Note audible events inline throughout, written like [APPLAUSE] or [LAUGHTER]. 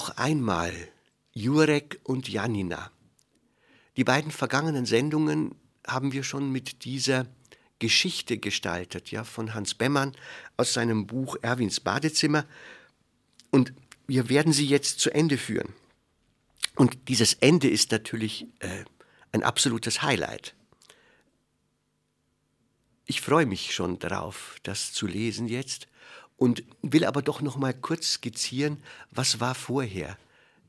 Noch einmal Jurek und Janina. Die beiden vergangenen Sendungen haben wir schon mit dieser Geschichte gestaltet, ja, von Hans Bemmern aus seinem Buch Erwins Badezimmer. Und wir werden sie jetzt zu Ende führen. Und dieses Ende ist natürlich äh, ein absolutes Highlight. Ich freue mich schon darauf, das zu lesen jetzt und will aber doch noch mal kurz skizzieren, was war vorher.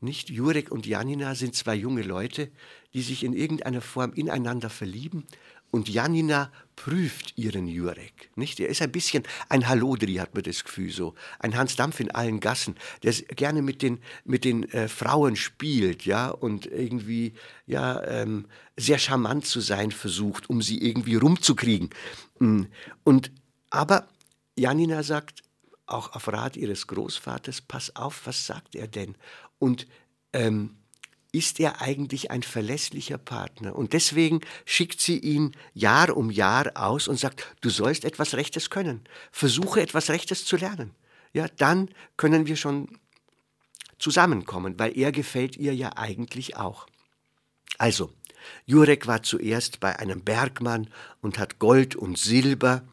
Nicht Jurek und Janina sind zwei junge Leute, die sich in irgendeiner Form ineinander verlieben und Janina prüft ihren Jurek. Nicht? Er ist ein bisschen ein Hallodri, hat man das Gefühl so. Ein Hans Dampf in allen Gassen, der gerne mit den, mit den äh, Frauen spielt, ja, und irgendwie, ja, ähm, sehr charmant zu sein versucht, um sie irgendwie rumzukriegen. Mm. Und, aber Janina sagt, auch auf Rat ihres Großvaters, pass auf, was sagt er denn? Und ähm, ist er eigentlich ein verlässlicher Partner? Und deswegen schickt sie ihn Jahr um Jahr aus und sagt, du sollst etwas Rechtes können. Versuche etwas Rechtes zu lernen. Ja, dann können wir schon zusammenkommen, weil er gefällt ihr ja eigentlich auch. Also, Jurek war zuerst bei einem Bergmann und hat Gold und Silber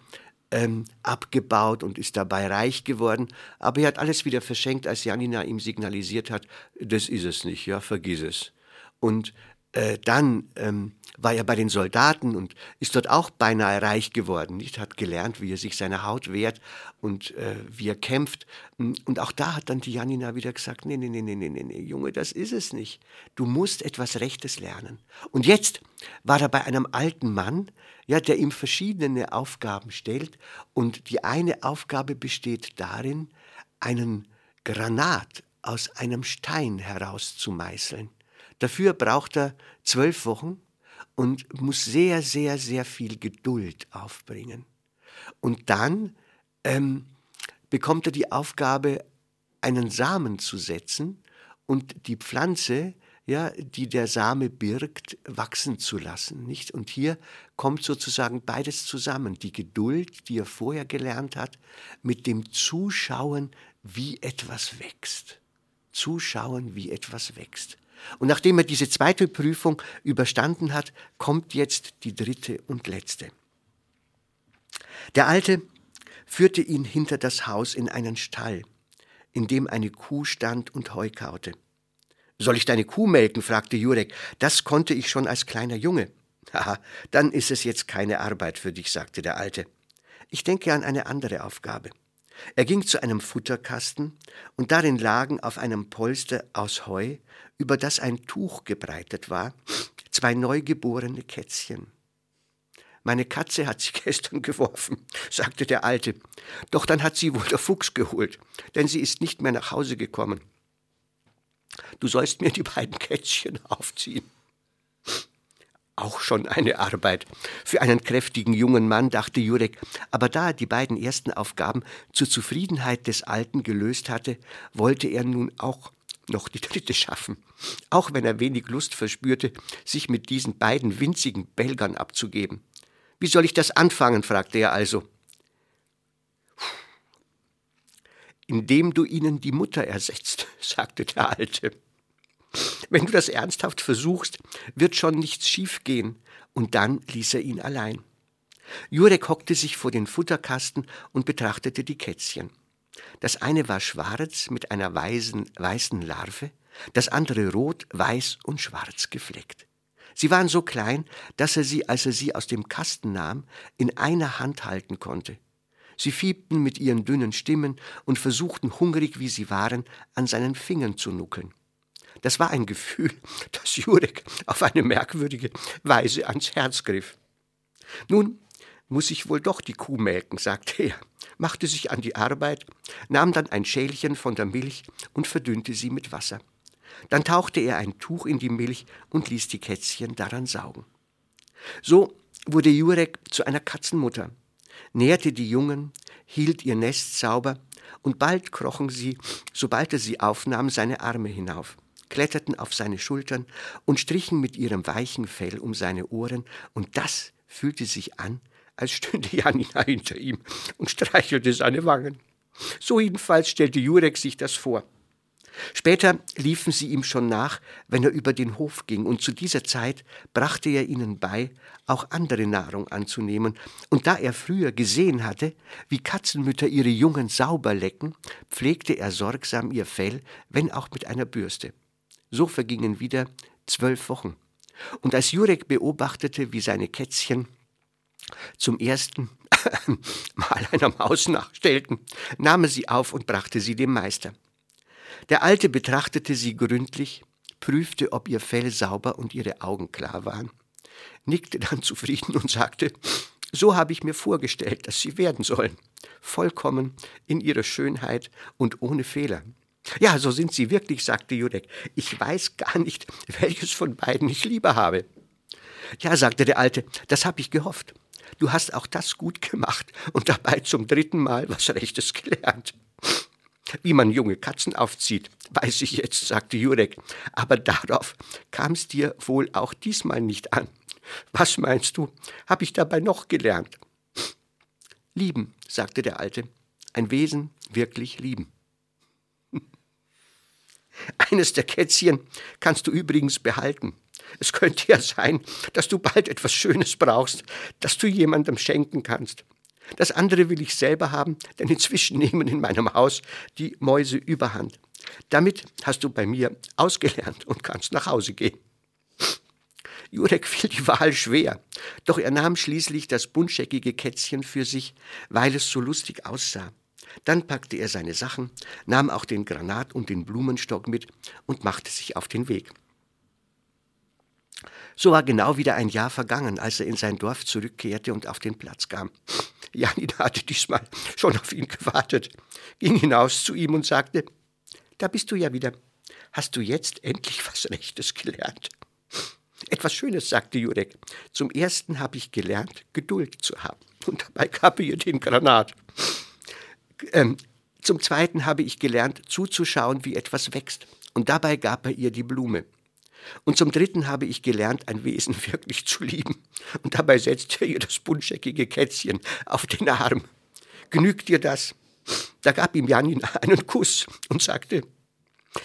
ähm, abgebaut und ist dabei reich geworden. Aber er hat alles wieder verschenkt, als Janina ihm signalisiert hat, das ist es nicht, ja, vergiss es. Und äh, dann ähm, war er bei den Soldaten und ist dort auch beinahe reich geworden, nicht? Hat gelernt, wie er sich seiner Haut wehrt und äh, wie er kämpft. Und auch da hat dann die Janina wieder gesagt, nee, nee, nee, nee, nee, nee, Junge, das ist es nicht. Du musst etwas Rechtes lernen. Und jetzt war er bei einem alten Mann, ja, der ihm verschiedene Aufgaben stellt. Und die eine Aufgabe besteht darin, einen Granat aus einem Stein herauszumeißeln. Dafür braucht er zwölf Wochen und muss sehr, sehr, sehr viel Geduld aufbringen. Und dann ähm, bekommt er die Aufgabe, einen Samen zu setzen und die Pflanze ja, die der Same birgt, wachsen zu lassen. Nicht? Und hier kommt sozusagen beides zusammen. Die Geduld, die er vorher gelernt hat, mit dem Zuschauen, wie etwas wächst. Zuschauen, wie etwas wächst. Und nachdem er diese zweite Prüfung überstanden hat, kommt jetzt die dritte und letzte. Der Alte führte ihn hinter das Haus in einen Stall, in dem eine Kuh stand und Heu kaute. Soll ich deine Kuh melken? fragte Jurek. Das konnte ich schon als kleiner Junge. Haha, dann ist es jetzt keine Arbeit für dich, sagte der Alte. Ich denke an eine andere Aufgabe. Er ging zu einem Futterkasten, und darin lagen auf einem Polster aus Heu, über das ein Tuch gebreitet war, zwei neugeborene Kätzchen. Meine Katze hat sie [LAUGHS] gestern geworfen, sagte der Alte. Doch dann hat sie wohl der Fuchs geholt, denn sie ist nicht mehr nach Hause gekommen. Du sollst mir die beiden Kätzchen [LAUGHS] aufziehen. Auch schon eine Arbeit. Für einen kräftigen jungen Mann, dachte Jurek, aber da er die beiden ersten Aufgaben zur Zufriedenheit des Alten gelöst hatte, wollte er nun auch noch die dritte schaffen, auch wenn er wenig Lust verspürte, sich mit diesen beiden winzigen Belgern abzugeben. Wie soll ich das anfangen? fragte er also. indem du ihnen die Mutter ersetzt, [LAUGHS] sagte der Alte. Wenn du das ernsthaft versuchst, wird schon nichts schiefgehen. Und dann ließ er ihn allein. Jurek hockte sich vor den Futterkasten und betrachtete die Kätzchen. Das eine war schwarz mit einer weißen, weißen Larve, das andere rot, weiß und schwarz gefleckt. Sie waren so klein, dass er sie, als er sie aus dem Kasten nahm, in einer Hand halten konnte. Sie fiebten mit ihren dünnen Stimmen und versuchten, hungrig wie sie waren, an seinen Fingern zu nuckeln. Das war ein Gefühl, [LAUGHS] das Jurek auf eine merkwürdige Weise ans Herz griff. Nun muss ich wohl doch die Kuh melken, sagte er, machte sich an die Arbeit, nahm dann ein Schälchen von der Milch und verdünnte sie mit Wasser. Dann tauchte er ein Tuch in die Milch und ließ die Kätzchen daran saugen. So wurde Jurek zu einer Katzenmutter, nährte die Jungen, hielt ihr Nest sauber, und bald krochen sie, sobald er sie aufnahm, seine Arme hinauf, kletterten auf seine Schultern und strichen mit ihrem weichen Fell um seine Ohren, und das fühlte sich an, als stünde Janina hinter ihm und streichelte seine Wangen. So jedenfalls stellte Jurek sich das vor. Später liefen sie ihm schon nach, wenn er über den Hof ging, und zu dieser Zeit brachte er ihnen bei, auch andere Nahrung anzunehmen, und da er früher gesehen hatte, wie Katzenmütter ihre Jungen sauber lecken, pflegte er sorgsam ihr Fell, wenn auch mit einer Bürste. So vergingen wieder zwölf Wochen. Und als Jurek beobachtete, wie seine Kätzchen zum ersten [LAUGHS] Mal einer Maus nachstellten, nahm er sie auf und brachte sie dem Meister. Der Alte betrachtete sie gründlich, prüfte, ob ihr Fell sauber und ihre Augen klar waren, nickte dann [LAUGHS] zufrieden und sagte, so habe ich mir vorgestellt, dass sie werden sollen, vollkommen in ihrer Schönheit und ohne Fehler. Ja, so sind sie wirklich, sagte Jurek. Ich weiß gar nicht, welches von beiden ich lieber habe. Ja, sagte der Alte, das habe ich gehofft. Du hast auch das gut gemacht und dabei zum dritten Mal was Rechtes gelernt. Wie man junge Katzen aufzieht, weiß ich jetzt, sagte Jurek, aber darauf kam es dir wohl auch diesmal nicht an. Was meinst du, habe ich dabei noch gelernt? Lieben, sagte der Alte, ein Wesen wirklich lieben. Eines der Kätzchen kannst du übrigens behalten. Es könnte ja sein, dass du bald etwas Schönes brauchst, das du jemandem schenken kannst. Das andere will ich selber haben, denn inzwischen nehmen in meinem Haus die Mäuse überhand. Damit hast du bei mir ausgelernt und kannst nach Hause gehen. Jurek fiel die Wahl schwer, doch er nahm schließlich das buntscheckige Kätzchen für sich, weil es so lustig aussah. Dann packte er seine Sachen, nahm auch den Granat und den Blumenstock mit und machte sich auf den Weg. So war genau wieder ein Jahr vergangen, als er in sein Dorf zurückkehrte und auf den Platz kam. [LAUGHS] Janina hatte diesmal schon auf ihn gewartet, ging hinaus zu ihm und sagte, da bist du ja wieder. Hast du jetzt endlich was Rechtes gelernt? [LAUGHS] Etwas Schönes, sagte Jurek. Zum ersten habe ich gelernt, Geduld zu haben. [LAUGHS] Und dabei gab er ihr den Granat. Ähm, zum zweiten habe ich gelernt, zuzuschauen, wie etwas wächst. Und dabei gab er ihr die Blume. Und zum Dritten habe ich gelernt, ein Wesen [LAUGHS] wirklich zu lieben. Und dabei setzt er ihr das buntscheckige Kätzchen auf den Arm. Genügt dir das? Da gab ihm Janin [LAUGHS] einen Kuss und sagte,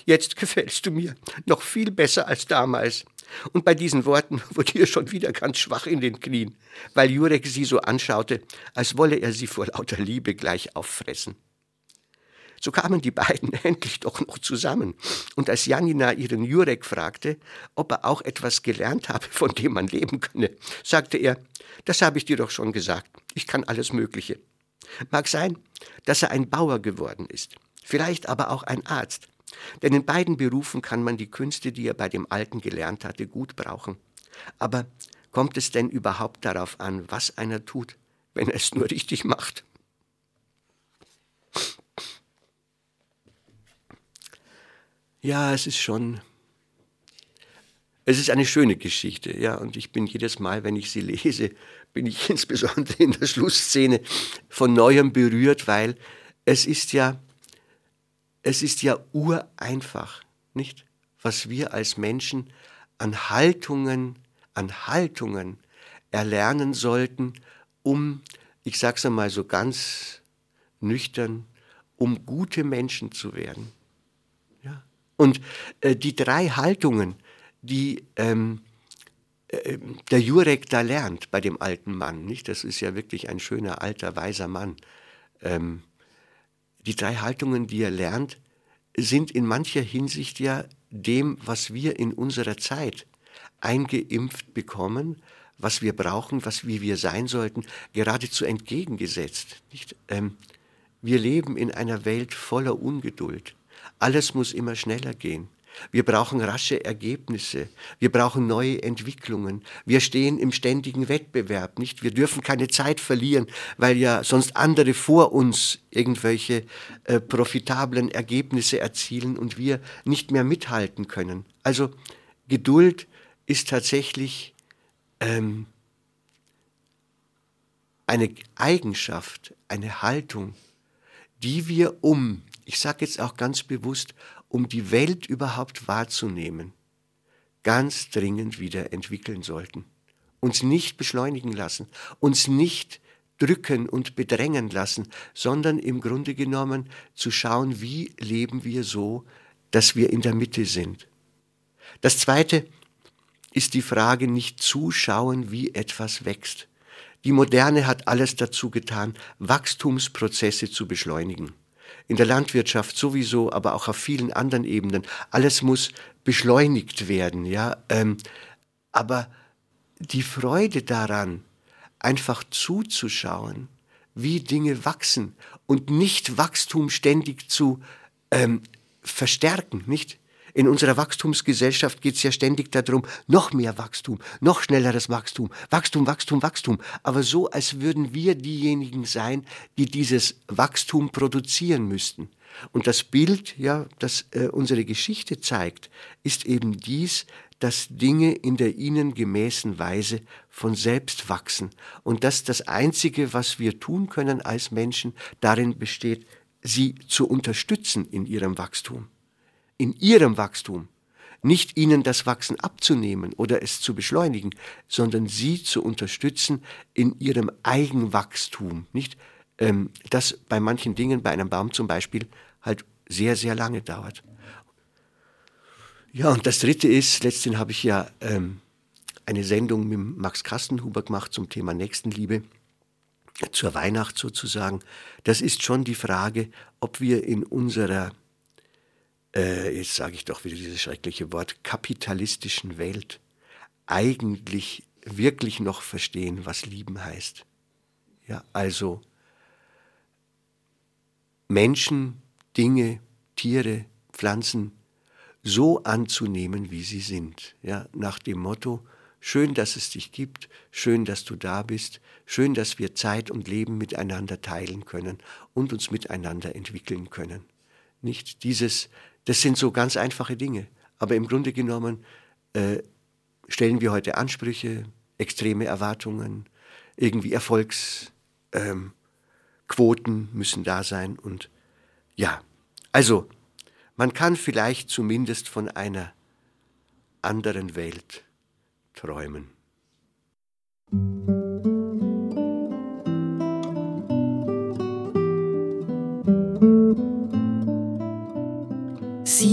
jetzt gefällst du mir noch viel besser als damals. Und bei diesen Worten [LAUGHS] wurde ihr schon wieder ganz schwach in den Knien, weil Jurek sie so anschaute, als wolle er sie vor lauter Liebe gleich auffressen. So kamen die beiden [LAUGHS] endlich doch noch zusammen. Und als Janina ihren Jurek fragte, ob er auch etwas gelernt habe, von dem man leben könne, sagte er, das habe ich dir doch schon gesagt, ich kann alles Mögliche. Mag sein, dass er ein Bauer geworden ist, vielleicht aber auch ein Arzt, denn in beiden Berufen kann man die Künste, die er bei dem Alten gelernt hatte, gut brauchen. Aber kommt es denn überhaupt darauf an, was einer tut, wenn er es nur richtig macht? Ja, es ist schon. Es ist eine schöne Geschichte, ja, und ich bin jedes Mal, wenn ich sie lese, bin ich [LAUGHS] insbesondere in der Schlussszene von neuem berührt, weil es ist ja, es ist ja ureinfach, nicht? Was wir als Menschen an Haltungen, an Haltungen erlernen sollten, um, ich sag's einmal so ganz nüchtern, um gute Menschen zu werden. Und äh, die drei Haltungen, die ähm, äh, der Jurek da lernt bei dem alten Mann, nicht? Das ist ja wirklich ein schöner, alter, weiser Mann. Ähm, die drei Haltungen, die er lernt, sind in mancher Hinsicht ja dem, was wir in unserer Zeit eingeimpft bekommen, was wir brauchen, was wie wir sein sollten, geradezu entgegengesetzt. Ähm, wir leben in einer Welt voller Ungeduld. Alles muss immer schneller gehen. Wir brauchen rasche Ergebnisse. Wir brauchen neue Entwicklungen. Wir stehen im ständigen Wettbewerb, nicht? Wir dürfen keine Zeit verlieren, weil ja sonst andere vor uns irgendwelche äh, profitablen Ergebnisse erzielen und wir nicht mehr mithalten können. Also Geduld ist tatsächlich ähm, eine Eigenschaft, eine Haltung, die wir um, ich sage jetzt auch ganz bewusst, um die Welt überhaupt wahrzunehmen, ganz dringend wieder entwickeln sollten. Uns nicht beschleunigen lassen, uns nicht drücken und bedrängen lassen, sondern im Grunde genommen zu schauen, wie leben wir so, dass wir in der Mitte sind. Das Zweite ist die Frage, nicht zuschauen, wie etwas wächst. Die Moderne hat alles dazu getan, Wachstumsprozesse zu beschleunigen in der Landwirtschaft sowieso, aber auch auf vielen anderen Ebenen. Alles muss beschleunigt werden, ja. Ähm, aber die Freude daran, einfach zuzuschauen, wie Dinge wachsen und nicht Wachstum ständig zu ähm, verstärken, nicht? In unserer Wachstumsgesellschaft geht es ja ständig darum, noch mehr Wachstum, noch schnelleres Wachstum, Wachstum, Wachstum, Wachstum. Aber so, als würden wir diejenigen sein, die dieses Wachstum produzieren müssten. Und das Bild, ja, das äh, unsere Geschichte zeigt, ist eben dies, dass Dinge in der ihnen gemäßen Weise von selbst wachsen und dass das Einzige, was wir tun können als Menschen, darin besteht, sie zu unterstützen in ihrem Wachstum in ihrem Wachstum, nicht ihnen das Wachsen abzunehmen oder es zu beschleunigen, sondern sie zu unterstützen in ihrem Eigenwachstum, nicht? Ähm, das bei manchen Dingen, bei einem Baum zum Beispiel, halt sehr, sehr lange dauert. Ja, und das Dritte ist, letztens habe ich ja ähm, eine Sendung mit Max Kastenhuber gemacht zum Thema Nächstenliebe, zur Weihnacht sozusagen. Das ist schon die Frage, ob wir in unserer äh, jetzt sage ich doch wieder dieses schreckliche Wort, kapitalistischen Welt eigentlich wirklich noch verstehen, was lieben heißt. Ja, also Menschen, Dinge, Tiere, Pflanzen so anzunehmen, wie sie sind. Ja, nach dem Motto, schön, dass es dich gibt, schön, dass du da bist, schön, dass wir Zeit und Leben miteinander teilen können und uns miteinander entwickeln können. Nicht dieses das sind so ganz einfache Dinge. Aber im Grunde genommen äh, stellen wir heute Ansprüche, extreme Erwartungen, irgendwie Erfolgsquoten ähm, müssen da sein. Und ja, also man kann vielleicht zumindest von einer anderen Welt träumen.